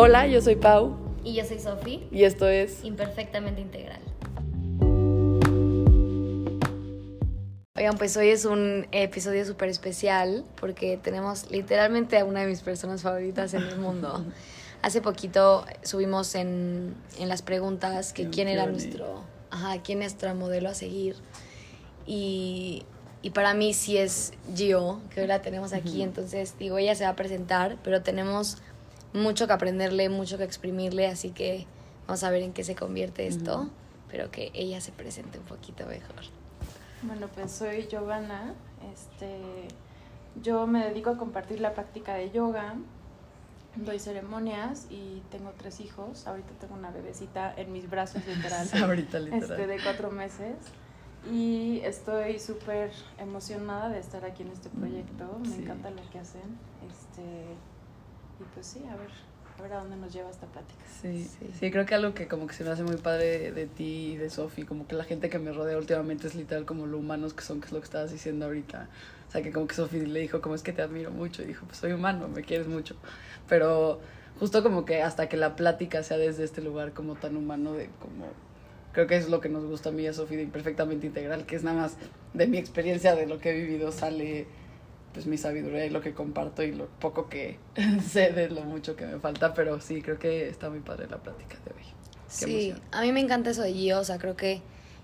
Hola, yo soy Pau. Y yo soy Sofi. Y esto es Imperfectamente Integral. Oigan, pues hoy es un episodio súper especial porque tenemos literalmente a una de mis personas favoritas en el mundo. Hace poquito subimos en, en las preguntas que quién era nuestro, ajá, quién es nuestro modelo a seguir. Y, y para mí sí es Gio, que hoy la tenemos aquí. Entonces, digo, ella se va a presentar, pero tenemos mucho que aprenderle, mucho que exprimirle, así que vamos a ver en qué se convierte esto, pero que ella se presente un poquito mejor. Bueno, pues soy Giovanna. Este, yo me dedico a compartir la práctica de yoga. Doy ceremonias y tengo tres hijos. Ahorita tengo una bebecita en mis brazos, literal. Ahorita literal. Este, de cuatro meses. Y estoy súper emocionada de estar aquí en este proyecto. Me Sí. encanta lo que hacen. Este, y pues sí, a ver, a ver a dónde nos lleva esta plática. Sí, Sí. sí, creo que algo que como que se me hace muy padre de, de ti y de Sofi, como que la gente que me rodea últimamente es literal como lo humanos que son, que es lo que estabas diciendo ahorita. O sea, que como que Sofi le dijo, como es que te admiro mucho, y dijo, pues soy humano, me quieres mucho. Pero justo como que hasta que la plática sea desde este lugar como tan humano de como... Creo que es lo que nos gusta a mí y a Sofi de Imperfectamente Integral, que es nada más de mi experiencia, de lo que he vivido, sale pues mi sabiduría y lo que comparto y lo poco que sé de lo mucho que me falta, pero sí, creo que está muy padre la plática de hoy. Qué Sí, emoción. a mí me encanta eso de Gio, o sea, creo que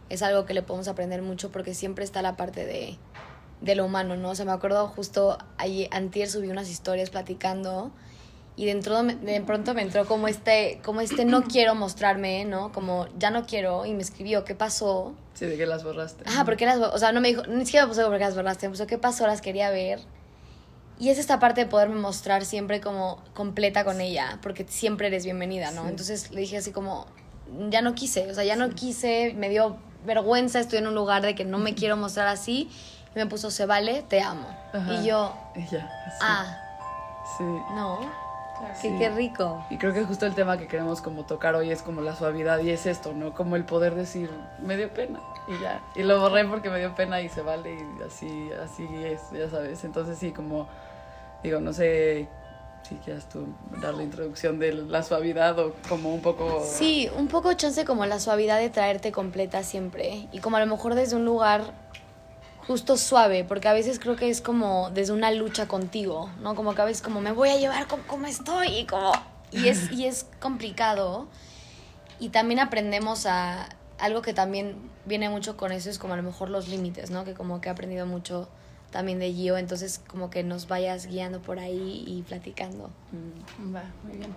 es algo que le podemos aprender mucho porque siempre está la parte de, de lo humano, ¿no? O sea, me acuerdo justo ayer, antier subí unas historias platicando y dentro de, de pronto me entró como este, como este no quiero mostrarme, ¿no? Como ya no quiero y me escribió, ¿qué pasó? Sí, de que las borraste. Ajá, ¿por qué las O sea, no me dijo, ni siquiera me puso por qué las borraste, me puso qué pasó, las quería ver. Y es esta parte de poderme mostrar siempre como completa con ella, porque siempre eres bienvenida, ¿no? Sí. Entonces le dije así como, ya no quise, o sea, ya no quise, me dio vergüenza, estoy en un lugar de que no me quiero mostrar así. Y me puso, se vale, te amo. Ajá. Y yo, ya, sí. ah, Sí. no, Claro. Sí. qué rico. Y creo que justo el tema que queremos como tocar hoy es como la suavidad y es esto, ¿no? Como el poder decir, me dio pena y ya. Y lo borré porque me dio pena y se vale y así, así es, ya sabes. Entonces sí, como, digo, no sé si quieras tú dar la introducción de la suavidad o como un poco... Sí, un poco chance como la suavidad de traerte completa siempre. Y como a lo mejor desde un lugar justo suave, porque a veces creo que es como desde una lucha contigo, ¿no? Como que a veces como me voy a llevar como, como estoy y como... Y es, y es complicado. Y también aprendemos a... Algo que también viene mucho con eso es como a lo mejor los límites, ¿no? Que como que he aprendido mucho también de Gio, entonces como que nos vayas guiando por ahí y platicando. Mm, Va, muy bien.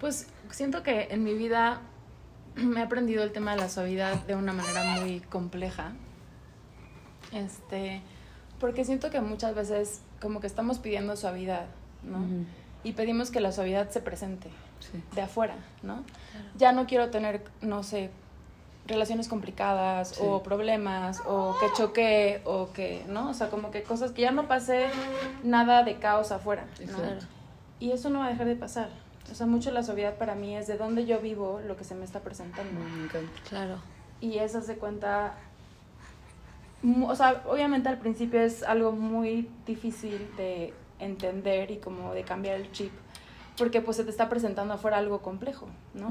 Pues siento que en mi vida me he aprendido el tema de la suavidad de una manera muy compleja. Este, porque siento que muchas veces como que estamos pidiendo suavidad, ¿no? Y pedimos que la suavidad se presente Sí. de afuera, ¿no? Ya no quiero tener, no sé, relaciones complicadas Sí. o problemas o que choque o que, ¿no? O sea, como que cosas que ya no pase nada de caos afuera, ¿no? Exacto. Y eso no va a dejar de pasar. O sea, mucho la suavidad para mí es de dónde yo vivo lo que se me está presentando. Encanta. Claro. Y eso se cuenta. O sea, obviamente al principio es algo muy difícil de entender y como de cambiar el chip. Porque pues se te está presentando afuera algo complejo, ¿no?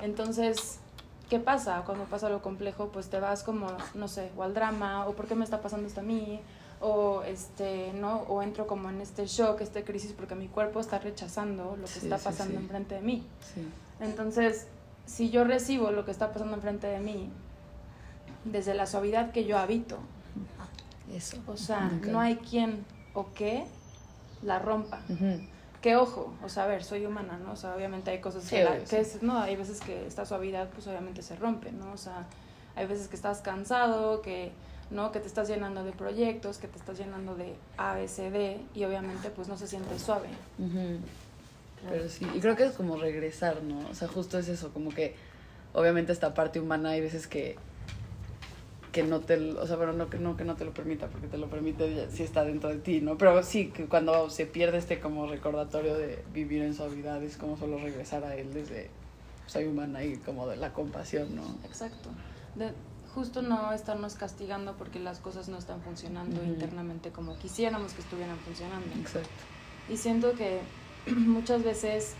Entonces, ¿qué pasa? Cuando pasa algo complejo, pues te vas como, no sé, o al drama, o por qué me está pasando esto a mí, o este, ¿no? O entro como en este shock, esta crisis, porque mi cuerpo está rechazando lo que Sí, está sí, pasando sí. enfrente de mí. Sí. Entonces, si yo recibo lo que está pasando enfrente de mí, desde la suavidad que yo habito, Eso. o sea, no hay quien o qué la rompa. Que ojo, o sea, a ver, soy humana, ¿no? O sea, obviamente hay cosas Sí, que, la- que es, no, hay veces que esta suavidad, pues obviamente se rompe, ¿no? O sea, hay veces que estás cansado, que, ¿no? Que te estás llenando de proyectos, que te estás llenando de A, B, C, D, y obviamente, pues no se siente suave. Pero sí, y creo que es como regresar, ¿no? O sea, justo es eso, como que obviamente esta parte humana hay veces que que no te, o sea, bueno, no que no que no te lo permita, porque te lo permite si está dentro de ti, ¿no? Pero sí, que cuando se pierde este como recordatorio de vivir en suavidad, es como solo regresar a él desde soy humana y como de la compasión, ¿no? Exacto. De, justo no estarnos castigando porque las cosas no están funcionando internamente como quisiéramos que estuvieran funcionando. Exacto. Y siento que muchas veces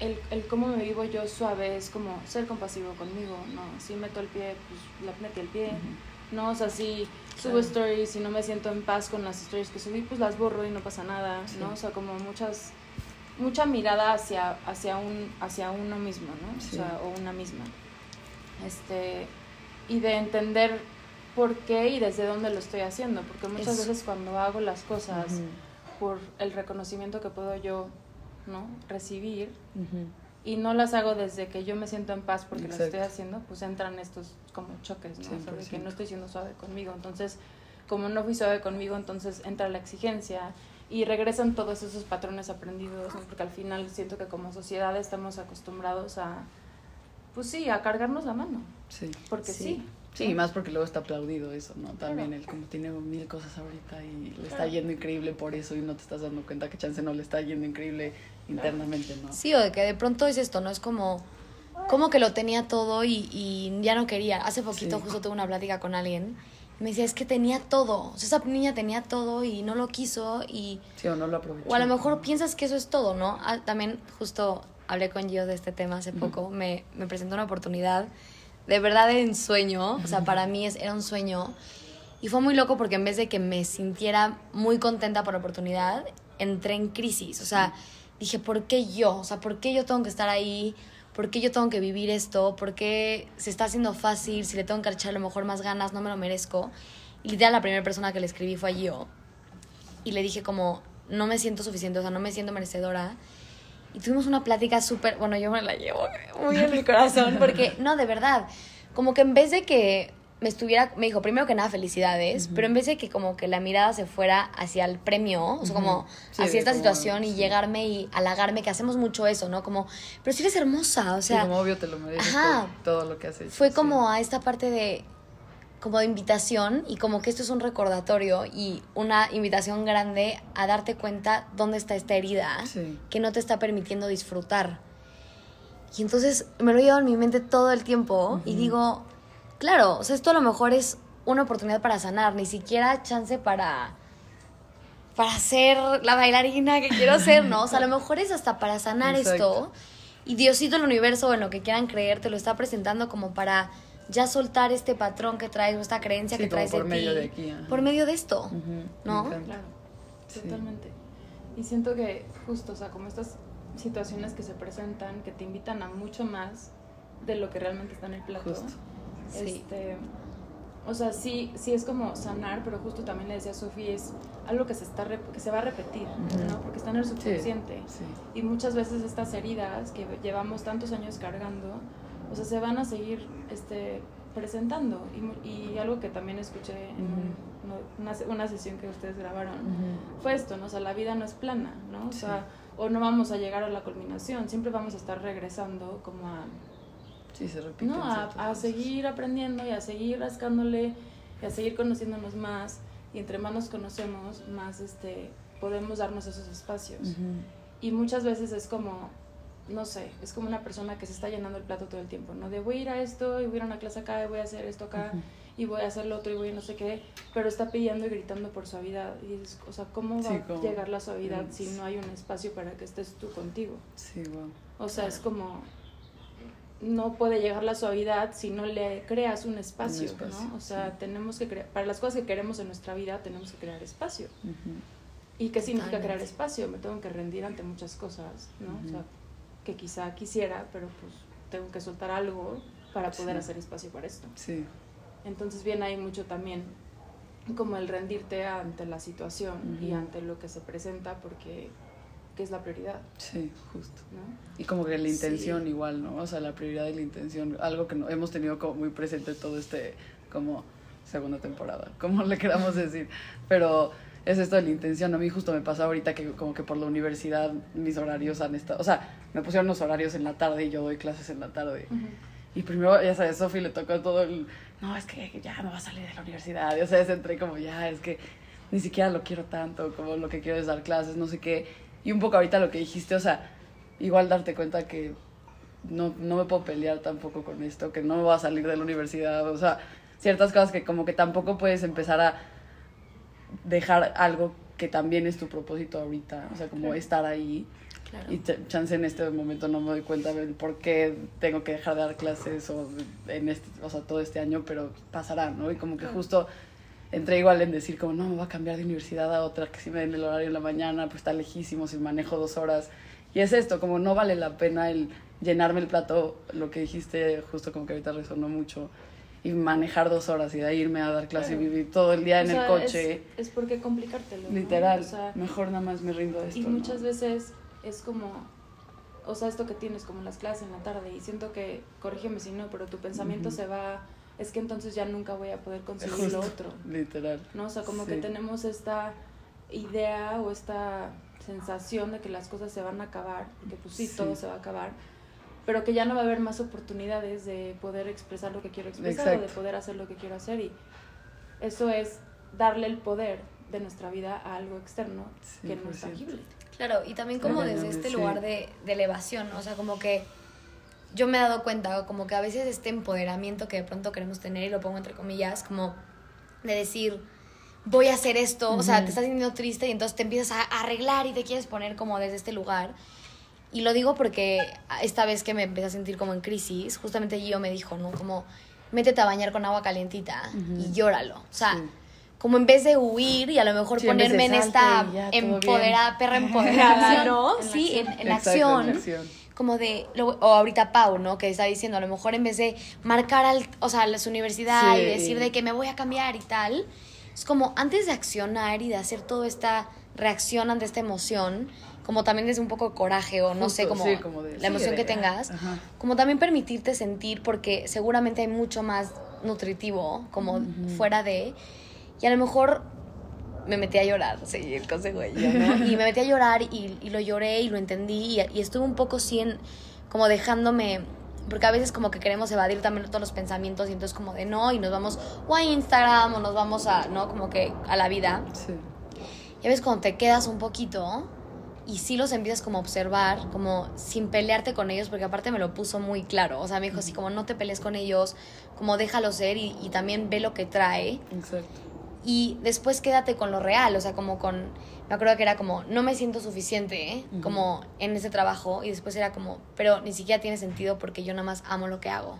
el, el cómo me vivo yo suave es como ser compasivo conmigo, ¿no? Si meto el pie, pues la metí el pie, ¿no? O sea, si subo stories y no me siento en paz con las stories que subí, pues las borro y no pasa nada, Sí. ¿no? O sea, como muchas, mucha mirada hacia, hacia, un, hacia uno mismo, ¿no? Sí. O sea, o una misma. Este, y de entender por qué y desde dónde lo estoy haciendo, porque muchas Eso. veces cuando hago las cosas por el reconocimiento que puedo yo, ¿no? Recibir, y no las hago desde que yo me siento en paz porque las Exacto. estoy haciendo, pues entran estos como choques, ¿no? O sea, de que 100%. no estoy siendo suave conmigo. Entonces, como no fui suave conmigo, entonces entra la exigencia y regresan todos esos patrones aprendidos, ¿no? porque al final siento que como sociedad estamos acostumbrados a, pues sí, a cargarnos la mano, Sí. porque Sí. sí. Sí, y más porque luego está aplaudido eso, ¿no? También él como tiene mil cosas ahorita y le está yendo increíble por eso y no te estás dando cuenta que chance no le está yendo increíble internamente, ¿no? Sí, o de que de pronto es esto, ¿no? Es como, como que lo tenía todo y, y ya no quería. Hace poquito Sí. justo tuve una plática con alguien y me decía, es que tenía todo. O sea, esa niña tenía todo y no lo quiso y... Sí, o no lo aprovechó. O a lo mejor piensas que eso es todo, ¿no? Ah, también justo hablé con Gio de este tema hace poco. me, me presentó una oportunidad de verdad en sueño. O sea, para mí es, era un sueño. Y fue muy loco porque en vez de que me sintiera muy contenta por la oportunidad, entré en crisis. O sea, dije, ¿por qué yo? O sea, ¿por qué yo tengo que estar ahí? ¿Por qué yo tengo que vivir esto? ¿Por qué se está haciendo fácil? Si le tengo que echar a lo mejor más ganas, no me lo merezco. Y literal, la primera persona que le escribí fue Gio y le dije como, no me siento suficiente, o sea, no me siento merecedora. Y tuvimos una plática súper, bueno, yo me la llevo muy en mi corazón, porque, no, de verdad, como que en vez de que me estuviera, me dijo, primero que nada, felicidades, pero en vez de que como que la mirada se fuera hacia el premio, o sea, como Sí, hacia esta como, situación y sí. llegarme y halagarme, que hacemos mucho eso, ¿no? Como, pero si eres hermosa, o Sí, sea, como obvio te lo mereces ajá. por todo lo que has hecho. fue sí. como a esta parte de como de invitación y como que esto es un recordatorio y una invitación grande a darte cuenta dónde está esta herida Sí. que no te está permitiendo disfrutar. Y entonces me lo llevo en mi mente todo el tiempo y digo, claro, o sea, esto a lo mejor es una oportunidad para sanar, ni siquiera chance para para ser la bailarina que quiero ser, ¿no? O sea, a lo mejor es hasta para sanar Exacto. esto y Diosito, el universo, o en lo que quieran creer, te lo está presentando como para ya soltar este patrón que traes o esta creencia Sí, que como traes por de medio ti. de aquí, por medio de esto. ¿no? Claro, Sí. totalmente. Y siento que justo, o sea, como estas situaciones que se presentan, que te invitan a mucho más de lo que realmente está en el plato. Justo. Sí. Este, o sea, sí, sí es como sanar, pero justo también le decía a Sofía, es algo que se, está que se va a repetir. ¿no? Porque está en el Sí, subconsciente. sí. Y muchas veces estas heridas que llevamos tantos años cargando, o sea, se van a seguir este, presentando. Y, y algo que también escuché en un- no- una, una sesión que ustedes grabaron Ujú. fue esto, ¿no? O sea, la vida no es plana, ¿no? O Sí. sea, o no vamos a llegar a la culminación, siempre vamos a estar regresando como a, Sí, se repiten ¿no? A, a seguir aprendiendo y a seguir rascándole y a seguir conociéndonos más. Y entre más nos conocemos, más este, podemos darnos esos espacios. Ujú. Y muchas veces es como, no sé, es como una persona que se está llenando el plato todo el tiempo, ¿no? De voy a ir a esto y voy a ir a una clase acá y voy a hacer esto acá Ujú. y voy a hacer lo otro y voy a no sé qué, pero está pidiendo y gritando por suavidad. Y es, o sea, ¿cómo va Sí, a como- llegar la suavidad Mm, si no hay un espacio para que estés tú contigo? Sí, wow. O sea, es como no puede llegar la suavidad si no le creas un espacio, espacio, ¿no? O sea, sí. tenemos que crear, para las cosas que queremos en nuestra vida tenemos que crear espacio. ¿Y qué significa Totalmente. crear espacio? Me tengo que rendir ante muchas cosas, ¿no? O sea, que quizá quisiera, pero pues tengo que soltar algo para poder Sí. hacer espacio para esto. Sí, Entonces viene ahí mucho también como el rendirte ante la situación y ante lo que se presenta porque que es la prioridad, sí, justo. ¿no? Y como que la intención Sí. igual, ¿no? O sea, la prioridad y la intención, algo que no, hemos tenido como muy presente todo este, como segunda temporada, como le queramos decir. Pero es esto de la intención. A mí justo me pasa ahorita que como que por la universidad mis horarios han estado, o sea, me pusieron los horarios en la tarde y yo doy clases en la tarde. Y primero, ya sabes, Sofi le tocó todo el, no, es que ya me va a salir de la universidad. Y, o sea, entré como, ya, es que ni siquiera lo quiero tanto, como lo que quiero es dar clases, no sé qué. Y un poco ahorita lo que dijiste, o sea, igual darte cuenta que no, no me puedo pelear tampoco con esto, que no me voy a salir de la universidad, o sea, ciertas cosas que como que tampoco puedes empezar a dejar algo que también es tu propósito ahorita, o sea, como estar ahí. Claro. Y ch- chance en este momento no me doy cuenta del por qué tengo que dejar de dar clases o en este, o sea, todo este año, pero pasará, ¿no? Y como que justo entré igual en decir como, no, me voy a cambiar de universidad a otra, que si me den el horario en la mañana, pues está lejísimo, si manejo dos horas. Y es esto, como no vale la pena el llenarme el plato, lo que dijiste justo como que ahorita resonó mucho, y manejar dos horas y de ahí irme a dar clase Claro. y vivir todo el día O en sea, el coche. Es, es porque complicártelo. ¿no? Literal, O sea, mejor nada más me rindo a esto. y ¿no? muchas veces es como, o sea, esto que tienes como las clases en la tarde y siento que, corrígeme si no, pero tu pensamiento Ujú. se va, es que entonces ya nunca voy a poder conseguir Justo, lo otro, Literal. ¿no? O sea, como Sí. que tenemos esta idea o esta sensación de que las cosas se van a acabar, que pues sí, Sí. todo se va a acabar, pero que ya no va a haber más oportunidades de poder expresar lo que quiero expresar o de poder hacer lo que quiero hacer y eso es darle el poder de nuestra vida a algo externo que no es 100%. tangible. Claro, y también como desde este sí. lugar de, de elevación, o sea, como que yo me he dado cuenta, como que a veces este empoderamiento que de pronto queremos tener, y lo pongo entre comillas, como de decir, voy a hacer esto, o sea, te estás sintiendo triste y entonces te empiezas a arreglar y te quieres poner como desde este lugar. Y lo digo porque esta vez que me empecé a sentir como en crisis, justamente Gio me dijo, ¿no? Como, métete a bañar con agua calientita y llóralo. O sea, Sí. como en vez de huir y a lo mejor Sí, ponerme en salte esta empoderada, perra empoderada, ¿no? Sí, acción. en, en acción. en acción. Como de, lo- o ahorita Pau, ¿no? Que está diciendo, a lo mejor en vez de marcar al, o sea, a su universidad Sí. y decir de que me voy a cambiar y tal, es como antes de accionar y de hacer toda esta reacción ante esta emoción, como también desde un poco de coraje o no Justo, sé, como, sí, como de, la emoción sí, que de- tengas, Ajá. como también permitirte sentir porque seguramente hay mucho más nutritivo como fuera de y a lo mejor me metí a llorar, sí, el consejo de yo, ¿no? Y me metí a llorar y, y lo lloré y lo entendí y, y estuve un poco sin, como dejándome, porque a veces como que queremos evadir también todos los pensamientos y entonces como de no y nos vamos o a Instagram o nos vamos a, ¿no? Como que a la vida. Sí. Y a veces cuando te quedas un poquito y sí los empiezas como a observar, como sin pelearte con ellos, porque aparte me lo puso muy claro. O sea, me dijo así como no te pelees con ellos, como déjalo ser y, y también ve lo que trae. Exacto. Y después quédate con lo real, o sea, como con... Me acuerdo que era como, no me siento suficiente, ¿eh? Como en ese trabajo. Y después era como, pero ni siquiera tiene sentido porque yo nada más amo lo que hago.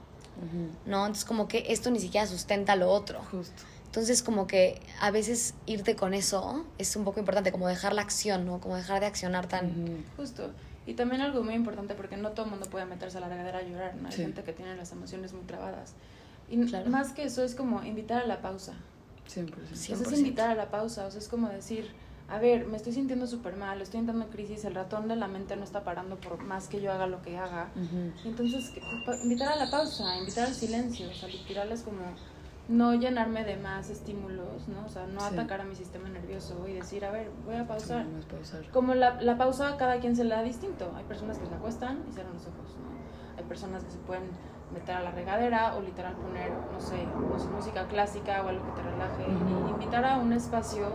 ¿no? Entonces como que esto ni siquiera sustenta lo otro. Justo. Entonces, como que a veces irte con eso es un poco importante, como dejar la acción, ¿no? Como dejar de accionar tan... Justo. Y también algo muy importante porque no todo el mundo puede meterse a la regadera a llorar, ¿no? Hay Sí. gente que tiene las emociones muy trabadas. Y Claro. más que eso es como invitar a la pausa. 100%. Sí. O sea, es 100%. invitar a la pausa, o sea, es como decir, a ver, me estoy sintiendo súper mal, estoy entrando en crisis, el ratón de la mente no está parando por más que yo haga lo que haga. Ujú. Entonces, que- pa- invitar a la pausa, invitar al silencio, o sea, literal es como no llenarme de más estímulos, ¿no? O sea, no Sí. atacar a mi sistema nervioso y decir, a ver, voy a pausar. Sí, pausar. Como la, la pausa, cada quien se la da distinto. Hay personas que se acuestan y cierran los ojos, ¿no? Hay personas que se pueden meter a la regadera o literal poner, no sé, sé, música clásica o algo que te relaje. Y invitar a un espacio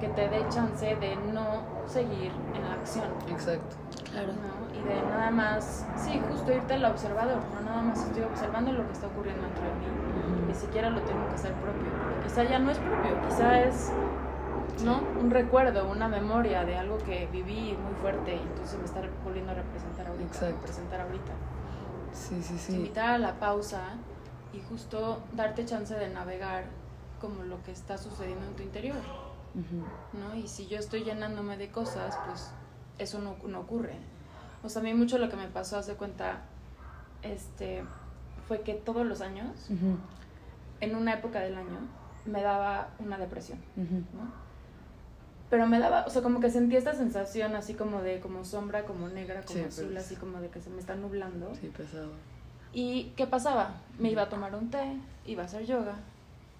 que te dé chance de no seguir en la acción. Exacto. Claro. ¿no? Y de nada más, sí, justo irte al observador, no nada más estoy observando lo que está ocurriendo dentro de mí, ni siquiera lo tengo que hacer propio, porque quizá ya no es propio, quizá es, ¿no? Un recuerdo, una memoria de algo que viví muy fuerte y entonces me está volviendo a representar ahorita, Exacto. representar ahorita. Sí, sí, sí. Invitar a la pausa y justo darte chance de navegar como lo que está sucediendo en tu interior. Ujú. ¿no? Y si yo estoy llenándome de cosas, pues eso no, no ocurre. O sea, a mí mucho lo que me pasó, hace cuenta, este, fue que todos los años, Ujú. en una época del año, me daba una depresión, Ujú. ¿no? Pero me daba, o sea, como que sentía esta sensación así como de, como sombra, como negra, como Sí, azul, pero- así como de que se me está nublando. Sí, pesado. ¿Y qué pasaba? Me iba a tomar un té, iba a hacer yoga,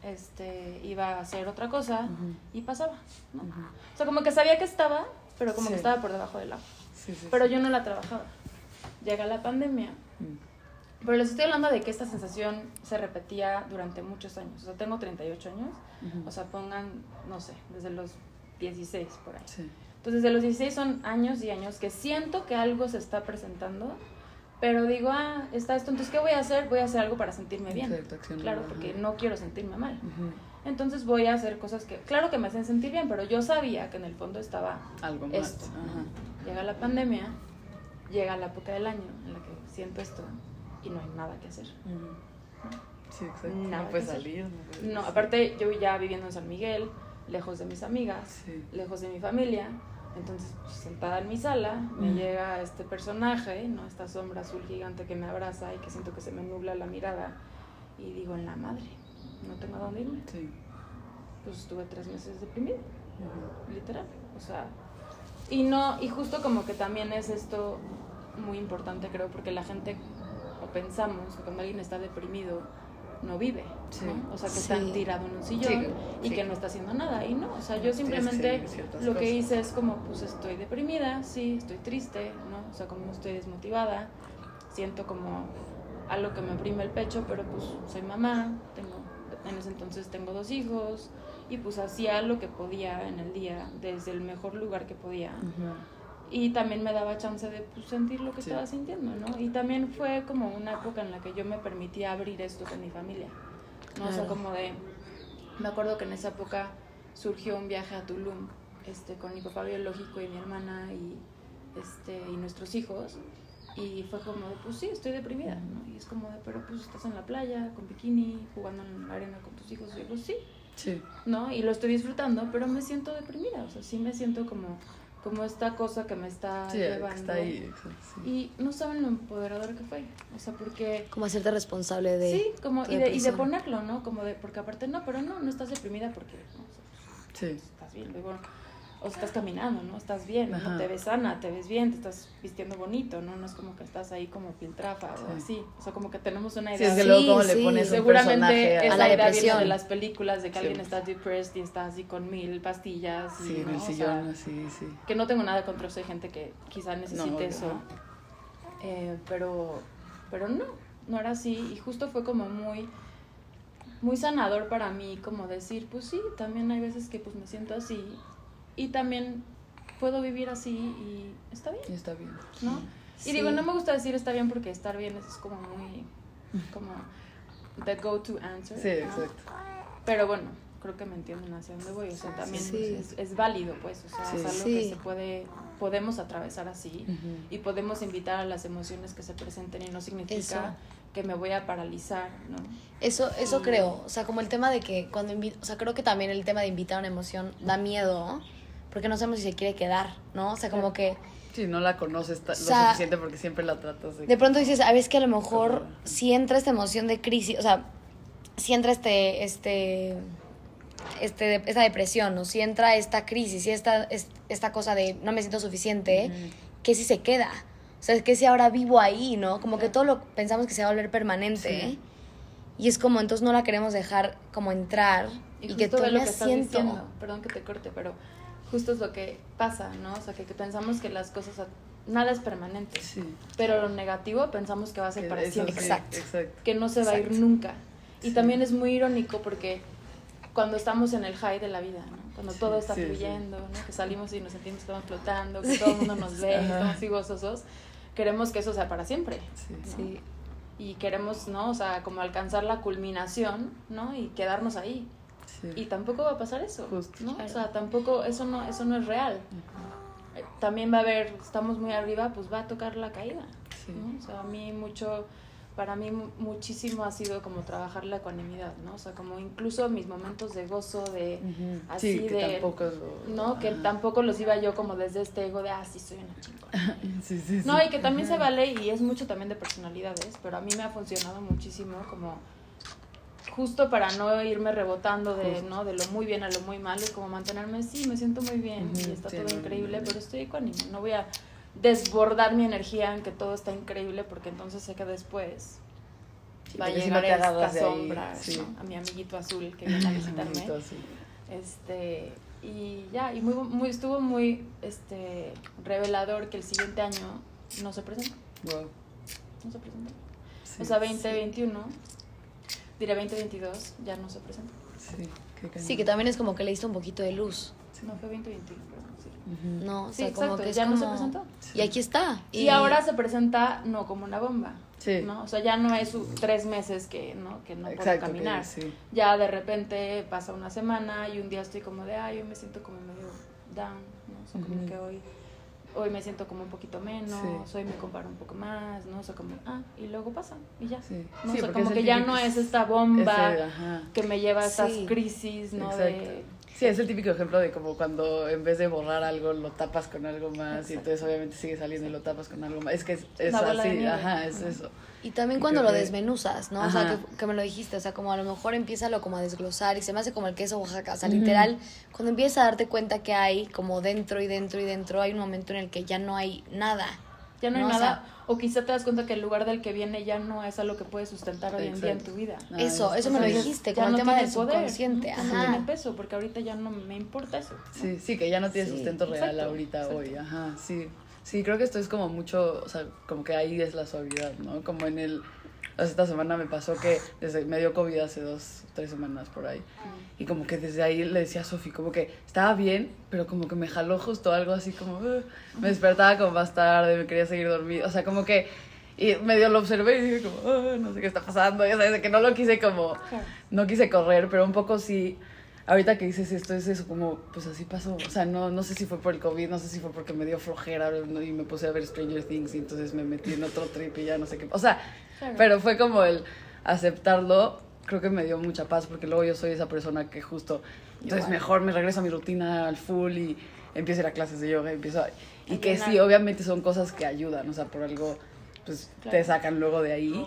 este, iba a hacer otra cosa y pasaba. O sea, como que sabía que estaba, pero como Sí. que estaba por debajo del agua. Sí, sí, Pero yo no la trabajaba. Llega la pandemia, Mm. pero les estoy hablando de que esta sensación se repetía durante muchos años. O sea, tengo 38 años, o sea, pongan, no sé, desde los 16 por ahí. Sí. Entonces, desde los 16 son años y años que siento que algo se está presentando, pero digo, ah, está esto, entonces, ¿qué voy a hacer? Voy a hacer algo para sentirme bien. Exacto, Claro, ajá. porque no quiero sentirme mal. Ujú. Entonces voy a hacer cosas que, claro que me hacen sentir bien, pero yo sabía que en el fondo estaba Algo más. esto. Ajá. Llega la pandemia, llega la época del año en la que siento esto y no hay nada que hacer. Ujú. Sí, exacto. Nada no hacer. salir. No, puedes- No, aparte yo ya viviendo en San Miguel, lejos de mis amigas, Sí. lejos de mi familia, entonces pues, sentada en mi sala me llega este personaje, no esta sombra azul gigante que me abraza y que siento que se me nubla la mirada y digo en la madre, no tengo a dónde irme. Sí. Pues estuve tres meses deprimida, Ujú. literal, o sea, y no, y justo como que también es esto muy importante creo, porque la gente o pensamos que cuando alguien está deprimido no vive, Sí. ¿no? o sea que Sí. está tirado en un sillón Sí, y que no está haciendo nada y no, o sea, yo simplemente lo que hice es como pues estoy deprimida, sí, estoy triste, ¿no? O sea, como estoy desmotivada, siento como algo que me oprime el pecho, pero pues soy mamá, tengo en ese entonces tengo dos hijos y pues hacía lo que podía en el día desde el mejor lugar que podía. Y también me daba chance de pues, sentir lo que Sí. estaba sintiendo, ¿no? Y también fue como una época en la que yo me permitía abrir esto con mi familia, ¿no? O sea, Claro. como de, me acuerdo que en esa época surgió un viaje a Tulum, este, con mi papá biológico y mi hermana y, este, y nuestros hijos, y fue como de, pues sí, estoy deprimida, ¿no? Y es como de, pero pues estás en la playa, con bikini, jugando en la arena con tus hijos, y yo, pues sí, Sí. ¿no? Y lo estoy disfrutando, pero me siento deprimida, o sea, sí me siento como, como esta cosa que me está Sí, llevando. está ahí. exacto, sí. Y no saben lo empoderador que fue, o sea, porque... Como hacerte responsable de... Sí, como, y de, y de ponerlo, ¿no? Como de, porque aparte, no, pero no, no estás deprimida porque, no, o sea, Sí. estás bien, luego, o estás caminando, ¿no? Estás bien. Te ves sana, te ves bien, te estás vistiendo bonito, ¿no? No es como que estás ahí como piltrafa o Sí. así, o sea, como que tenemos una Sí, idea Sí, luego cómo le sí. pones un Seguramente personaje esa a la idea viene depresión. de las películas de que Sí. alguien está depressed y está así con mil pastillas. y, Sí, en ¿no? el O sea, sillón, así, sí. que no tengo nada contra esa gente que quizá necesite eso. Eh, pero, pero no, no era así. Y justo fue como muy, muy sanador para mí como decir, pues sí, también hay veces que pues me siento así. Y también puedo vivir así y está bien. Y está bien. ¿no? Sí. Y digo, no me gusta decir está bien porque estar bien es como muy, como the go-to answer. Sí, ¿no? exacto. Pero bueno, creo que me entienden hacia dónde voy. O sea, también Sí. es, es válido, pues. O sea, Sí. es algo Sí. que se puede, podemos atravesar así. Y podemos invitar a las emociones que se presenten y no significa Eso. que me voy a paralizar, ¿no? Eso, eso Y- creo. O sea, como el tema de que cuando invi- O sea, creo que también el tema de invitar a una emoción da miedo. Porque no sabemos si se quiere quedar, ¿no? O sea, como que Sí, no la conoces O sea, lo suficiente porque siempre la tratas de... de pronto dices, a veces que a lo mejor si entra esta emoción de crisis, o sea, si entra este, este, este, esta depresión, o si entra esta crisis, si esta, es- esta cosa de no me siento suficiente, Ujú. que si se queda. O sea, es que si ahora vivo ahí, ¿no? Como que todo lo pensamos que se va a volver permanente. Sí. Y es como, entonces no la queremos dejar como entrar y, que todo lo que estás asiento. diciendo. Perdón que te corte, pero justo es lo que pasa, ¿no? O sea, que, que pensamos que las cosas, nada es permanente. Sí. Pero lo negativo pensamos que va a ser Que para siempre. sí, Exacto. Exacto. que no se va a ir Exacto. nunca. Y Sí. también es muy irónico porque cuando estamos en el high de la vida, ¿no? cuando Sí, todo está sí, sí. fluyendo, ¿no? que salimos y nos sentimos que estamos flotando, que todo el mundo nos ve, estamos así gozosos, queremos que eso sea para siempre. Sí. ¿no? Sí. Y queremos, ¿no? O sea, como alcanzar la culminación, ¿no? Y quedarnos ahí. Sí. Y tampoco va a pasar eso, Justo. ¿no? Claro. O sea, tampoco, eso no, eso no es real. Eh, También va a haber, estamos muy arriba, pues va a tocar la caída. Sí. ¿no? O sea, a mí mucho, para mí mu- muchísimo ha sido como trabajar la ecuanimidad, ¿no? O sea, como incluso mis momentos de gozo, de, así Sí, que de- tampoco lo... ¿no? Que tampoco los iba yo como desde este ego de, ah, sí, soy una chingona. Sí, sí, sí. No, y que también se vale y es mucho también de personalidades, pero a mí me ha funcionado muchísimo como justo para no irme rebotando de, Justo. ¿no? de lo muy bien a lo muy malo, como mantenerme, sí, me siento muy bien y está sí, todo increíble, pero estoy ecuánime, no voy a desbordar mi energía en que todo está increíble porque entonces sé que después Sí, va a si llegar no te esta ahí, sombra, sí. ¿no? a mi amiguito azul que viene a visitarme. Este, y ya, y muy, muy, estuvo muy este, revelador que el siguiente año no se presentó. Wow. No se presentó. O sea, 2021, diré 2022, ya no se presentó. Sí, qué cañón. Sí, que también es como que le diste un poquito de luz, No fue 2021, perdón, sí. Ujú. ¿no? O Sí, sea, como exacto, que es ya no se como- presentó. Y aquí está. Y, ahora se presenta no como una bomba, Sí, Sí. ¿no? O sea, ya no es tres meses que no, que no puedo Exacto, que caminar. sí. Ya de repente pasa una semana y un día estoy como de, ay, hoy me siento como medio down, ¿no? O sea, como Ujú. que hoy, hoy me siento como un poquito menos, Sí. hoy me comparo un poco más, ¿no? O sea, como, ah, y luego pasa y ya. Sí. ¿no? Sí, o sea, como que ya no es esta bomba ese, que me lleva a estas Sí. crisis, ¿no? Exacto. De, Sí, es el típico ejemplo de como cuando en vez de borrar algo lo tapas con algo más y entonces obviamente sigue saliendo y lo tapas con algo más. Es que es, así, ajá, es Ajá. eso. Y también Y cuando creo lo que- desmenuzas, ¿no? O sea, Ajá. que, que me lo dijiste, o sea, como a lo mejor empieza lo como a desglosar y se me hace como el queso Oaxaca, o sea, literal, cuando empiezas a darte cuenta que hay como dentro y dentro y dentro, hay un momento en el que ya no hay nada. Ya no hay No, o nada. O, quizá te das cuenta que el lugar del que viene ya no es algo que puedes sustentar hoy en día en tu vida. Ah, eso, es- eso me lo dijiste, Ya con el no tema del poder, subconsciente, ¿no? Ya no ajá. tiene peso, porque ahorita ya no me importa eso. ¿no? Sí, sí, que ya no tiene Sí, sustento real exacto, ahorita exacto. hoy, ajá, sí. Sí, creo que esto es como mucho, o sea, como que ahí es la suavidad, ¿no? Como en el, esta semana me pasó que desde me dio COVID hace dos, tres semanas por ahí. Y como que desde ahí le decía a Sofi, como que estaba bien, pero como que me jaló justo algo así como, "Ugh". me despertaba como más tarde, me quería seguir dormido, o sea, como que, y medio lo observé y dije como, "Ah, no sé qué está pasando, ya sabes, que no lo quise como, no quise correr, pero un poco sí. Ahorita que dices esto, es eso, como, pues así pasó. O sea, no, no sé si fue por el COVID, no sé si fue porque me dio flojera y me puse a ver Stranger Things y entonces me metí en otro trip y ya no sé qué. O sea, Claro. pero fue como el aceptarlo, creo que me dio mucha paz porque luego yo soy esa persona que justo, entonces Igual. mejor me regreso a mi rutina al full y empiezo a ir a clases de yoga y empiezo a... Y que sí, obviamente son cosas que ayudan, o sea, por algo, pues te sacan luego de ahí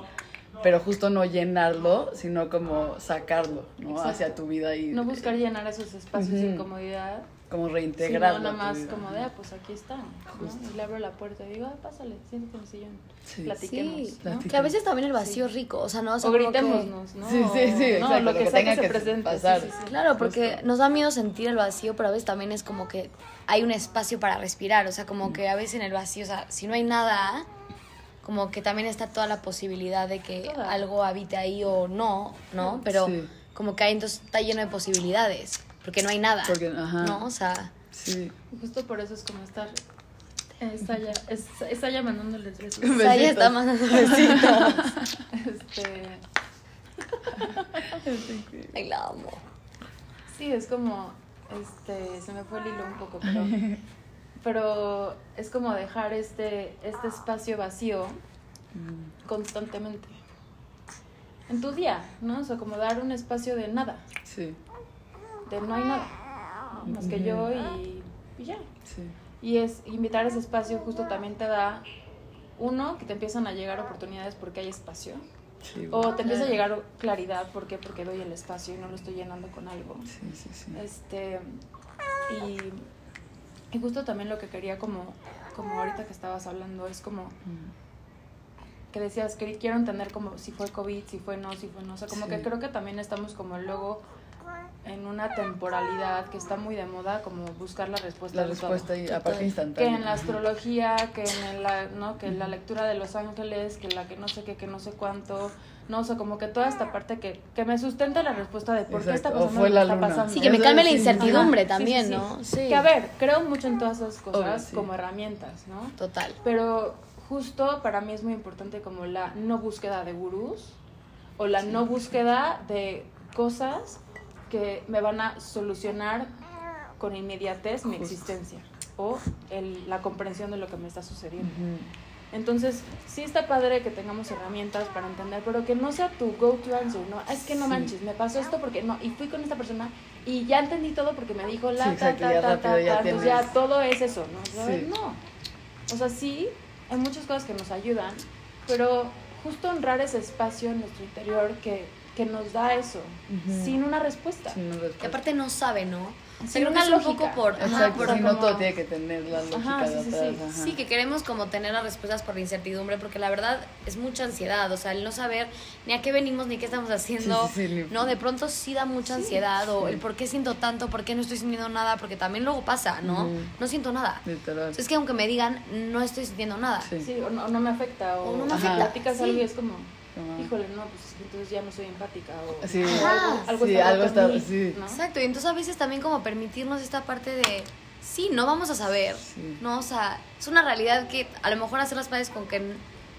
pero justo no llenarlo, sino como sacarlo, ¿no? Exacto. Hacia tu vida y No buscar llenar esos espacios de Ujú. incomodidad, como sino reintegrarlo. nada a tu más vida. como de, ah, pues aquí están. ¿no? Y le abro la puerta y digo, ah, pásale, siéntate en el sillón. Sí. Platiquemos. Sí, que a veces también el vacío es rico, o sea, no O gritémonos, ¿no? Sí, sí, sí, exacto, No, lo lo que, que sea tenga que se que presente. sí, pasar. sí, sí. Claro, porque Justo. nos da miedo sentir el vacío, pero a veces también es como que hay un espacio para respirar, o sea, como que a veces en el vacío, o sea, si no hay nada, como que también está toda la posibilidad de que Toda. algo habite ahí o no, ¿no? Pero Sí. como que ahí entonces está lleno de posibilidades, porque no hay nada, Porque, ajá. ¿no? O sea, Sí. Justo por eso es como estar. Está ya, es, está ya mandándoles sea, ella Besitos. está mandando besitos. Este, Ay, la amo. sí, es como. Este, se me fue el hilo un poco, pero. Pero es como dejar este, este espacio vacío Mm, constantemente. En tu día, ¿no? O sea, como dar un espacio de nada, Sí, de no hay nada, ¿no? Más que yo y, y ya. sí. Y es invitar ese espacio justo también te da, uno, que te empiezan a llegar oportunidades porque hay espacio. sí, O te empieza a llegar claridad, ¿por qué? Porque doy el espacio y no lo estoy llenando con algo. Sí, sí, sí. Este, y, y justo también lo que quería como, como ahorita que estabas hablando es como que decías que quiero entender como si fue COVID, si fue no, si fue no. O sea, como Sí. que creo que también estamos como luego en una temporalidad que está muy de moda, como buscar la respuesta La de todo. respuesta y aparte que instantánea. en la astrología, que en la, ¿no? que en la lectura de los ángeles, que la que no sé qué, que no sé cuánto, no, o sea, como que toda esta parte que, que me sustente la respuesta de por qué está pasando fue la está luna. pasando. Sí, que me calme la incertidumbre Ajá, también, sí, sí. ¿no? Sí. Que a ver, creo mucho en todas esas cosas Obvio, sí. como herramientas, ¿no? Total. Pero justo para mí es muy importante como la no búsqueda de gurús o la no búsqueda de cosas que me van a solucionar con inmediatez mi Justo. existencia o el- la comprensión de lo que me está sucediendo. Entonces, sí está padre que tengamos herramientas para entender, pero que no sea tu go-to answer, ¿no? Es que no Sí. manches, me pasó esto porque no, y fui con esta persona y ya entendí todo porque me dijo la, Sí, ta, ta, ya ta, rápido ta, ya ta, entonces ya tienes- todo es eso, ¿no? Sí. No. O sea, sí, hay muchas cosas que nos ayudan, pero justo honrar ese espacio en nuestro interior que, que nos da eso, sin una respuesta. Respuesta. aparte no sabe, ¿no? Sin una un lógica. poco por... ajá, Exacto, por- sea, sí, no todo tiene que tener la lógica Ajá, sí, de sí, atrás. sí. ajá. Sí, que queremos como tener las respuestas por la incertidumbre, porque la verdad es mucha ansiedad, o sea, el no saber ni a qué venimos ni qué estamos haciendo, Sí, sí, sí, ni- ¿no? De pronto sí da mucha ansiedad, o el por qué siento tanto, por qué no estoy sintiendo nada, porque también luego pasa, ¿no? No siento nada. Literal. Entonces es que aunque me digan, no estoy sintiendo nada. Sí. Sí, o no, o no me afecta, o, O no me afecta, platicas sí. algo y es como, Como- híjole, no, pues es entonces ya no soy empática, o Sí. o algo, algo Sí, está algo roto en está- mí, sí. ¿no? Exacto, y entonces a veces también como permitirnos esta parte de, sí, no vamos a saber, Sí. ¿no? O sea, es una realidad que a lo mejor hacer las paces con que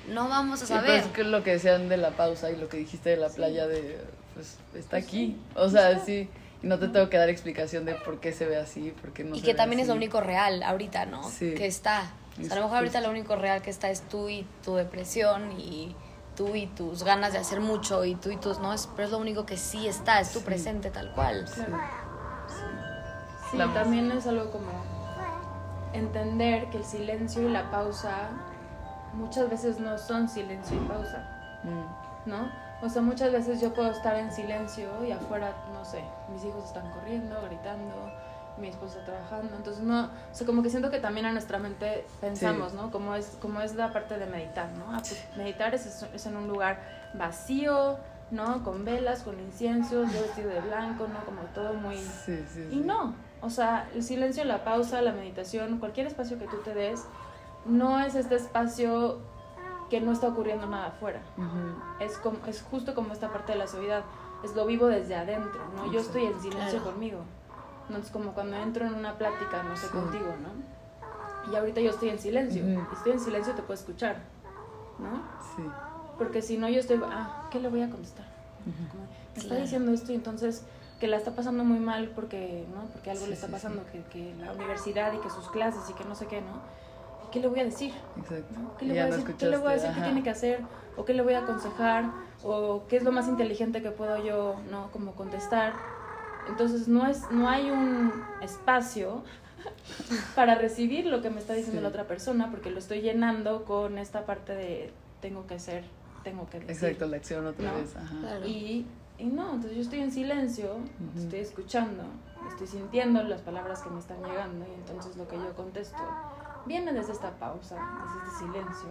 no vamos a Y saber. pues que lo que decían de la pausa y lo que dijiste de la playa de pues está aquí. O sea, sí. Y no te tengo que dar explicación de por qué se ve así, por qué no y se que ve también es lo único real ahorita, ¿no? Sí. Que está. O sea, a lo mejor ahorita lo único real que está es tú y tu depresión y tú y tus ganas de hacer mucho y tú y tus no es pero es lo único que sí está es tu Sí. presente tal cual Claro. Sí, también es algo como entender que el silencio y la pausa muchas veces no son silencio y pausa, Mm, ¿no? O sea, muchas veces yo puedo estar en silencio y afuera, no sé, mis hijos están corriendo, gritando, mi esposa está trabajando, entonces no, o sea, como que siento que también a nuestra mente pensamos, Sí. ¿no? Como es, como es la parte de meditar, ¿no? Ah, pues, meditar es, es en un lugar vacío, ¿no? Con velas, con inciensos, yo vestido de blanco, ¿no? Como todo muy... Sí, sí, Y no, o sea, el silencio, la pausa, la meditación, cualquier espacio que tú te des, no es este espacio que no está ocurriendo nada afuera. Es, como, es justo como esta parte de la soledad, es lo vivo desde adentro, ¿no? Yo estoy en silencio Claro. conmigo. No es como cuando entro en una plática, no sé, Sí. contigo, ¿no? Y ahorita yo estoy en silencio. Ujú. Y estoy en silencio, te puedo escuchar, ¿no? Sí. Porque si no, yo estoy, ah, ¿qué le voy a contestar? Ujú. Como, me está Claro. diciendo esto y entonces que la está pasando muy mal porque, ¿no? Porque algo Sí, le está sí, pasando, que, que la universidad y que sus clases y que no sé qué, ¿no? ¿Qué le voy a decir? Exacto. ¿no? ¿Qué, le voy a decir? ¿Qué le voy a decir? escuchaste, ¿Qué ajá. tiene que hacer? ¿O qué le voy a aconsejar? ¿O qué es lo más inteligente que puedo yo, ¿no? Como contestar. Entonces no, es, no hay un espacio para recibir lo que me está diciendo Sí. la otra persona porque lo estoy llenando con esta parte de tengo que ser, tengo que decir. Exacto, la acción otra No. vez. Ajá. Claro. Y, y no, entonces yo estoy en silencio, estoy escuchando, estoy sintiendo las palabras que me están llegando y entonces lo que yo contesto viene desde esta pausa, desde este silencio,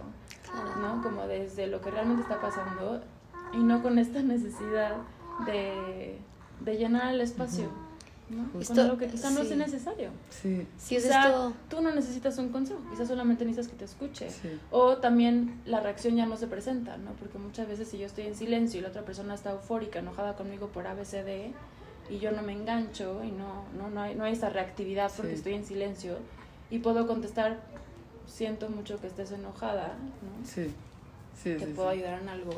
Claro. ¿no? Como desde lo que realmente está pasando y no con esta necesidad de, de llenar el espacio, ¿no? Con Esto- algo que quizá no sí. es necesario. Sí, sí es Quizá esto tú no necesitas un consejo, quizás solamente necesitas que te escuche. sí. O también la reacción ya no se presenta, ¿no? Porque muchas veces si yo estoy en silencio y la otra persona está eufórica, enojada conmigo por ABCD y yo no me engancho y no, no, no, hay, no hay esa reactividad porque Sí. estoy en silencio y puedo contestar, siento mucho que estés enojada, ¿no? Sí. Sí, Te puedo ayudar en algo,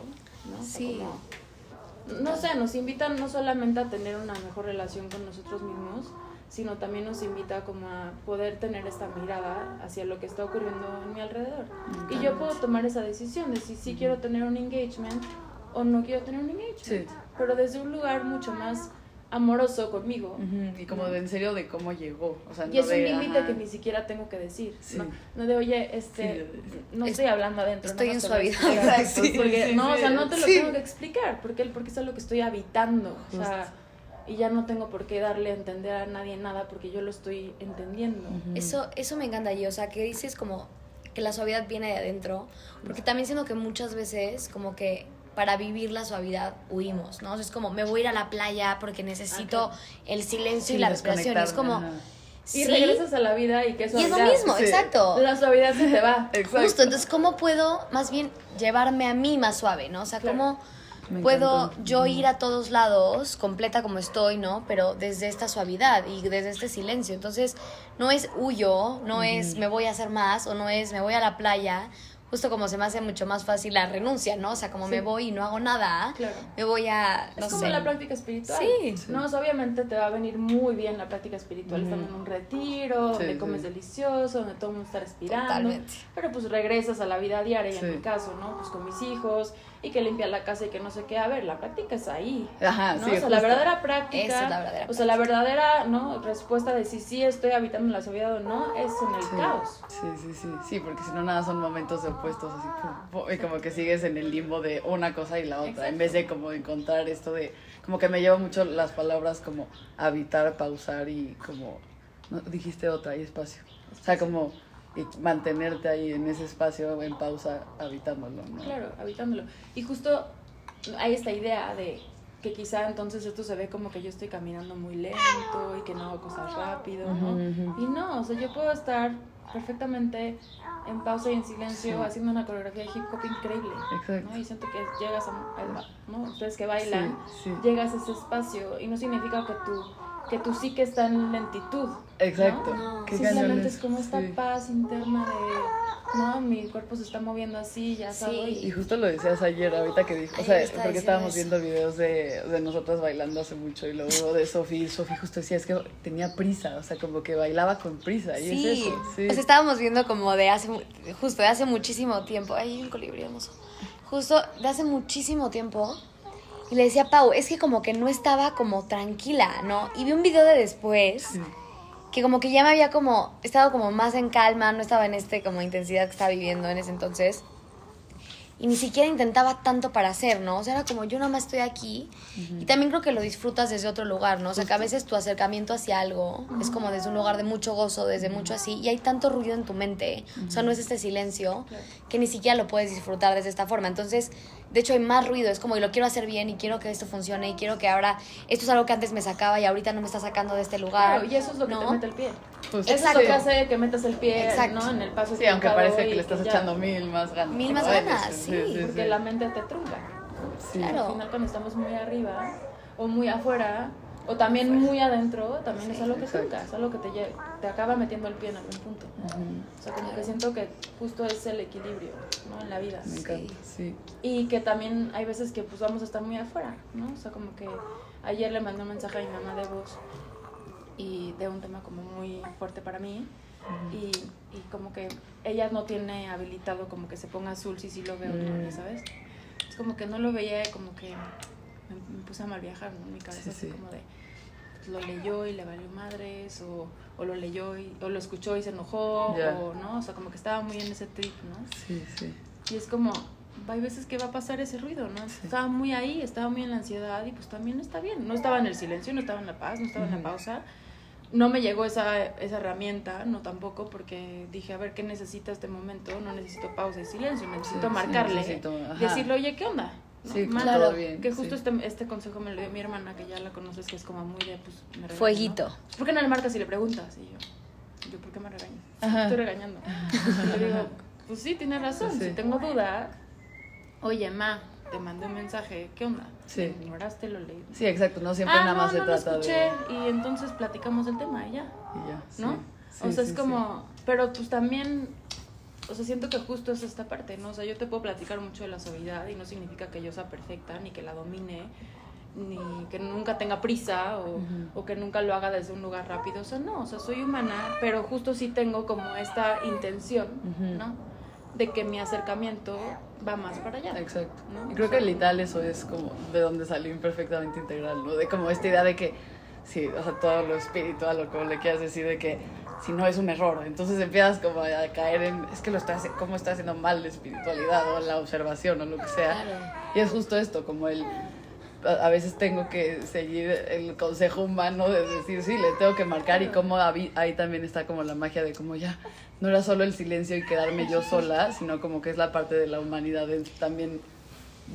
¿no? O sea, Sí. como- no sé, nos invitan no solamente a tener una mejor relación con nosotros mismos, sino también nos invita como a poder tener esta mirada hacia lo que está ocurriendo en mi alrededor. Y yo puedo tomar esa decisión de si sí quiero tener un engagement o no quiero tener un engagement. Sí. Pero desde un lugar mucho más amoroso conmigo. Y como de en serio de cómo llegó. O sea, Y no es un límite que ni siquiera tengo que decir. Sí. No, no de, oye, este, Sí, no Es- estoy hablando adentro. estoy en lo suavidad. Exacto, Porque, sí, no, o sea, no te lo sí. tengo que explicar. Porque, porque es algo que estoy habitando. O sea, y ya no tengo por qué darle a entender a nadie nada porque yo lo estoy entendiendo. Eso, eso me encanta y, o sea, que dices como que la suavidad viene de adentro, porque también siento que muchas veces como que para vivir la suavidad huimos, ¿no? O sea, es como me voy a ir a la playa porque necesito el silencio Sí, y la respiración. Es como, ajá. Y sí, regresas a la vida y que y es lo suavidad. mismo, Sí. exacto. La suavidad se te va. Exacto. Justo, entonces, ¿cómo puedo más bien llevarme a mí más suave, ¿no? O sea, Claro. ¿cómo Me puedo encantó. yo ir a todos lados, completa como estoy, ¿no? Pero desde esta suavidad y desde este silencio. Entonces, no es huyo, no es me voy a hacer más, o no es me voy a la playa. Justo como se me hace mucho más fácil la renuncia, ¿no? O sea, como Sí. me voy y no hago nada, Claro. me voy a, no es como sé. la práctica espiritual. Sí. Sí. No, o sea, obviamente te va a venir muy bien la práctica espiritual Ujú. estando en un retiro, donde Sí, comes sí. delicioso, donde todo el mundo está respirando. Totalmente. Pero pues regresas a la vida diaria, y en mi caso, ¿no? Pues con mis hijos y que limpiar la casa y que no sé qué. A ver, la práctica es ahí. Ajá, ¿no? sí. o sea, la verdadera práctica. Esa es la verdadera O sea, la verdadera, ¿no? Respuesta de si sí estoy habitando en la soledad o no es en el Sí. caos. Sí, sí, sí, sí, porque si no nada son momentos opuestos, así pum, y como que sigues en el limbo de una cosa y la otra, Exacto. en vez de como encontrar esto de, como que me lleva mucho las palabras como habitar, pausar y como, no, dijiste otra, y espacio, o sea, como y mantenerte ahí en ese espacio, en pausa, habitándolo, ¿no? Claro, habitándolo. Y justo hay esta idea de que quizá entonces esto se ve como que yo estoy caminando muy lento y que no hago cosas rápido, ¿no? Ujú, ujú. Y no, o sea, yo puedo estar perfectamente en pausa y en silencio Sí. haciendo una coreografía de hip hop increíble. Exacto. ¿no? Y siento que llegas a, a- ¿no? Ustedes que bailan, Sí, sí. llegas a ese espacio y no significa que tu que tu psique está en lentitud. Exacto. No. Qué Simplemente es como esta sí. paz interna de, no, mi cuerpo se está moviendo así, ya Sí. sabes. Y justo lo decías ayer, ahorita que dijo, o sea, porque estábamos eso. viendo videos de, de nosotras bailando hace mucho y luego de Sofi, Sofi justo decía, es que tenía prisa, o sea, como que bailaba con prisa, y Sí. es eso, sí. O sea, estábamos viendo como de hace, justo de hace muchísimo tiempo. Ay, un colibrí hermoso. Justo de hace muchísimo tiempo. Y le decía Pau, es que como que no estaba como tranquila, ¿no? Y vi un video de después que como que ya me había como estado como más en calma, no estaba en este como intensidad que estaba viviendo en ese entonces. Y ni siquiera intentaba tanto para hacer, ¿no? O sea, era como yo nomás estoy aquí. Y también creo que lo disfrutas desde otro lugar, ¿no? O sea, que a veces tu acercamiento hacia algo es como desde un lugar de mucho gozo, desde mucho así. Y hay tanto ruido en tu mente, o sea, no es este silencio, que ni siquiera lo puedes disfrutar desde esta forma. Entonces, de hecho, hay más ruido. Es como, y lo quiero hacer bien y quiero que esto funcione y quiero que ahora, esto es algo que antes me sacaba y ahorita no me está sacando de este lugar. Claro, y eso es lo que te mete el pie. Justo. Eso es Exacto. lo que hace que metas el pie Exacto. ¿no? en el paso Sí, aunque parece que le estás ya- echando mil más ganas. Mil más ganas, sí, Porque la mente te trunca. sí. Claro. Al final cuando estamos muy arriba o muy afuera o también muy adentro, también es algo que exacto. trunca, es algo que te, te acaba metiendo el pie en algún punto. O sea, como que siento que justo es el equilibrio ¿no? en la vida. Me encanta, sí. Y que también hay veces que pues vamos a estar muy afuera, ¿no? O sea, como que ayer le mandé un mensaje a mi mamá de voz y de un tema como muy fuerte para mí y, y como que ella no tiene habilitado como que se ponga azul si sí lo veo, ¿no? Mm. Ya ¿sabes? Es como que no lo veía como que me, me puse a mal viajar, ¿no? En mi cabeza Sí, así sí. como de pues, lo leyó y le valió madres o, o lo leyó y, o lo escuchó y se enojó Ya. o no, o sea, como que estaba muy en ese trip, ¿no? Sí, sí. Y es como, hay veces que va a pasar ese ruido, ¿no? Estaba muy ahí, estaba muy en la ansiedad y pues también está bien. No estaba en el silencio, no estaba en la paz, no estaba en la pausa. No me llegó esa, esa herramienta, no tampoco, porque dije, a ver, ¿qué necesita este momento? No necesito pausa y silencio, necesito Sí, sí, marcarle, necesito, ajá. decirle, oye, ¿qué onda? ¿No? Sí, claro. todo bien. Que justo sí. este, este consejo me lo dio mi hermana, que ya la conoces, que es como muy de, pues, me regaña, Fueguito. ¿no? ¿Por qué no le marcas y le preguntas? Y yo, yo ¿por qué me regañas? Ajá. Estoy regañando. Y le digo, pues sí, tienes razón. Sí, sí. Si tengo duda, oye, ma, te mandé un mensaje, ¿qué onda? Sí. ¿Me ignoraste, lo leí. Sí, exacto, no siempre ah, nada más no, se no lo trata escuché. de... Y entonces platicamos del tema y ya, Y ya, sí. ¿no? Sí, o sea, sí, es sí. como, pero pues también, o sea, siento que justo es esta parte, ¿no? O sea, yo te puedo platicar mucho de la suavidad y no significa que yo sea perfecta, ni que la domine, ni que nunca tenga prisa o, o que nunca lo haga desde un lugar rápido. O sea, no, o sea, soy humana, pero justo sí tengo como esta intención. ¿no? De que mi acercamiento va más para allá. Exacto. ¿no? Y creo O que sea, literal eso es como de donde salió imperfectamente integral, ¿no? De como esta idea de que, sí, o sea, todo lo espiritual o como le quieras decir, de que si no es un error, entonces empiezas como a caer en, es que lo haciendo, cómo estoy haciendo mal la espiritualidad o la observación o lo que sea. Claro. Y es justo esto, como el, a veces tengo que seguir el consejo humano de decir, sí, le tengo que marcar y como ahí ahí también está como la magia de como ya, no era solo el silencio y quedarme yo sola, sino como que es la parte de la humanidad, de- también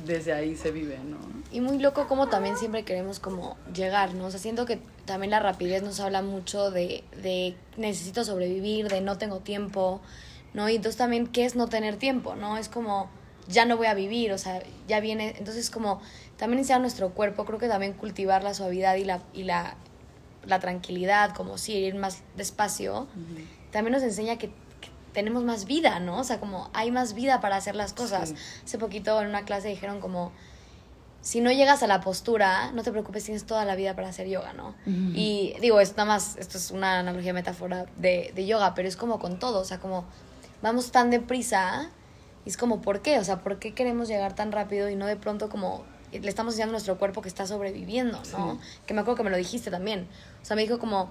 desde ahí se vive, ¿no? Y muy loco como también siempre queremos como llegar, ¿no? O sea, siento que también la rapidez nos habla mucho de, de necesito sobrevivir, de no tengo tiempo, ¿no? Y entonces también, ¿qué es no tener tiempo, no? Es como, ya no voy a vivir, o sea, ya viene, entonces como también enseñar nuestro cuerpo, creo que también cultivar la suavidad y la, y la, la tranquilidad, como sí, ir más despacio, también nos enseña que tenemos más vida, ¿no? O sea, como hay más vida para hacer las cosas. Sí. Hace poquito en una clase dijeron como, si no llegas a la postura, no te preocupes, tienes toda la vida para hacer yoga, ¿no? Y digo, es nada más, esto es una analogía metáfora de, de yoga, pero es como con todo, o sea, como vamos tan deprisa, y es como, ¿por qué? O sea, ¿por qué queremos llegar tan rápido y no de pronto como le estamos enseñando a nuestro cuerpo que está sobreviviendo, ¿no? Sí. Que me acuerdo que me lo dijiste también. O sea, me dijo como,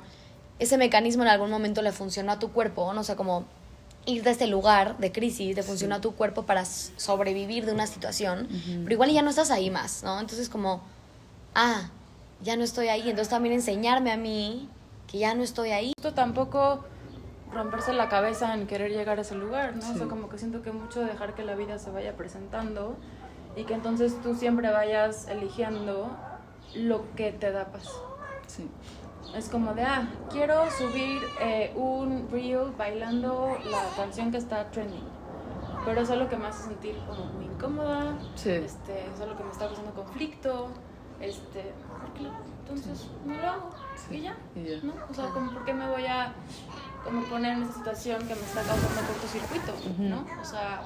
ese mecanismo en algún momento le funcionó a tu cuerpo, ¿no? O sea, como ir de este lugar de crisis, le funcionó a tu cuerpo para s- sobrevivir de una situación, Ujú. pero igual ya no estás ahí más, ¿no? Entonces como, ah, ya no estoy ahí, entonces también enseñarme a mí que ya no estoy ahí. Justo tampoco romperse la cabeza en querer llegar a ese lugar, ¿no? O sea, Sí. como que siento que mucho dejar que la vida se vaya presentando y que entonces tú siempre vayas eligiendo lo que te da paz. Sí. Es como de, ah, quiero subir eh, un reel bailando la canción que está trending. Pero eso es lo que me hace sentir como muy incómoda. Sí. Este, eso es lo que me está causando conflicto. este, entonces no lo hago y ya, Y ya. ¿no? O sea, como por qué me voy a como poner en esa situación que me está causando cortocircuito, ¿no? O sea,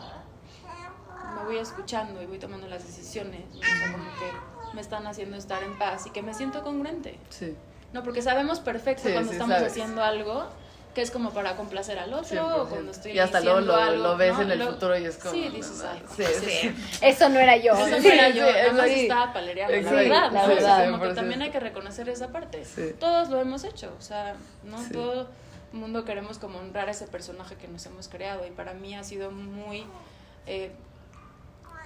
me voy escuchando y voy tomando las decisiones, ¿no? o sea, como que me están haciendo estar en paz y que me siento congruente, Sí. ¿No? Porque sabemos perfecto Sí, cuando sí, estamos sabes. haciendo algo que es como para complacer al otro 100%. o cuando estoy y hasta luego lo, algo, lo ves ¿no? en el Lo- futuro y es como. Sí, dices, ay, sí, sí, sí. Eso no era yo. Eso no era yo, es nada más ahí. estaba palereando, la verdad. la ¿no? verdad. Como que 100%. también hay que reconocer esa parte. Sí. Todos lo hemos hecho, o sea, ¿no? Sí. Todo el mundo queremos como honrar a ese personaje que nos hemos creado y para mí ha sido muy eh,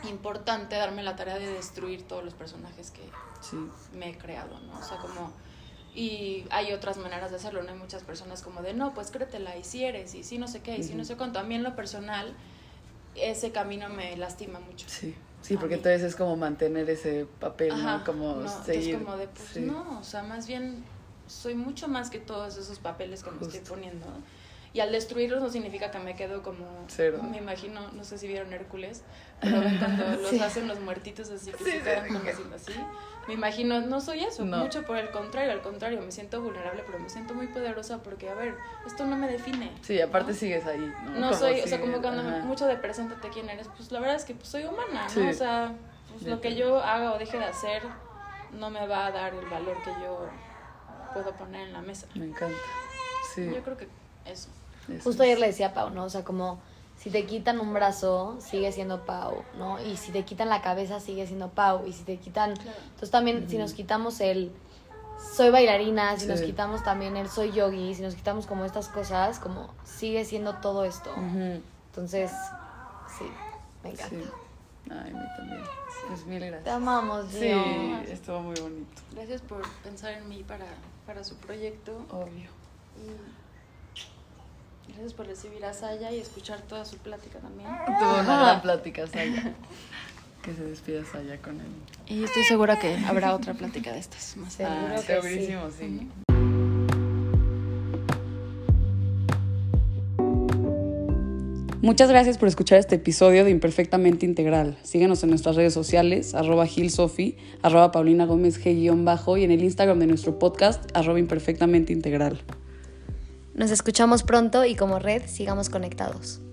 importante darme la tarea de destruir todos los personajes que Sí. me he creado, ¿no? O sea, como... Y hay otras maneras de hacerlo, ¿no? Hay muchas personas como de, no, pues créetela, y si eres, y si no sé qué, y si no sé cuánto. A mí en lo personal, ese camino me lastima mucho. Sí. Sí, porque mí. entonces es como mantener ese papel, Ajá, ¿no? Como no, seguir. como de, pues sí. no, o sea, más bien soy mucho más que todos esos papeles que me estoy poniendo. Y al destruirlos no significa que me quedo como, Cero. me imagino, no sé si vieron Hércules, pero ven cuando los Sí. hacen los muertitos así, que Sí, se quedan como haciendo así. Me imagino, no soy eso, No. mucho por el contrario, al contrario, me siento vulnerable, pero me siento muy poderosa porque, a ver, esto no me define. Sí, aparte ¿no? sigues ahí, ¿no? No soy, o sea, como cuando ajá. mucho de preséntate quién eres, pues la verdad es que pues, soy humana, ¿no? Sí. O sea, pues, lo que yo haga o deje de hacer no me va a dar el valor que yo puedo poner en la mesa. Me encanta. Sí. Yo creo que eso. Eso Justo es. ayer le decía a Pau, ¿no? O sea, como si te quitan un brazo, sigue siendo Pau, ¿no? Y si te quitan la cabeza, sigue siendo Pau. Y si te quitan... Claro. Entonces también si nos quitamos el soy bailarina, si nos Sí. quitamos también el soy yogi, si nos quitamos como estas cosas, como sigue siendo todo esto. Entonces, sí, me encanta. Sí. Ay, a mí también. Pues mil Te gracias. amamos, Sí, Gio. estuvo muy bonito. Gracias por pensar en mí para, para su proyecto. Obvio. Y gracias por recibir a Saya y escuchar toda su plática también. Tuvo una gran plática, Saya. Que se despida Saya con él. Y estoy segura que habrá otra plática de estas más Seguro Ah, que sí. segurísimo, sí. Muchas gracias por escuchar este episodio de Imperfectamente Integral. Síguenos en nuestras redes sociales, arroba gilsofi, arroba paulina gómez g-bajo y en el Instagram de nuestro podcast, arroba imperfectamente integral. Nos escuchamos pronto y como red sigamos conectados.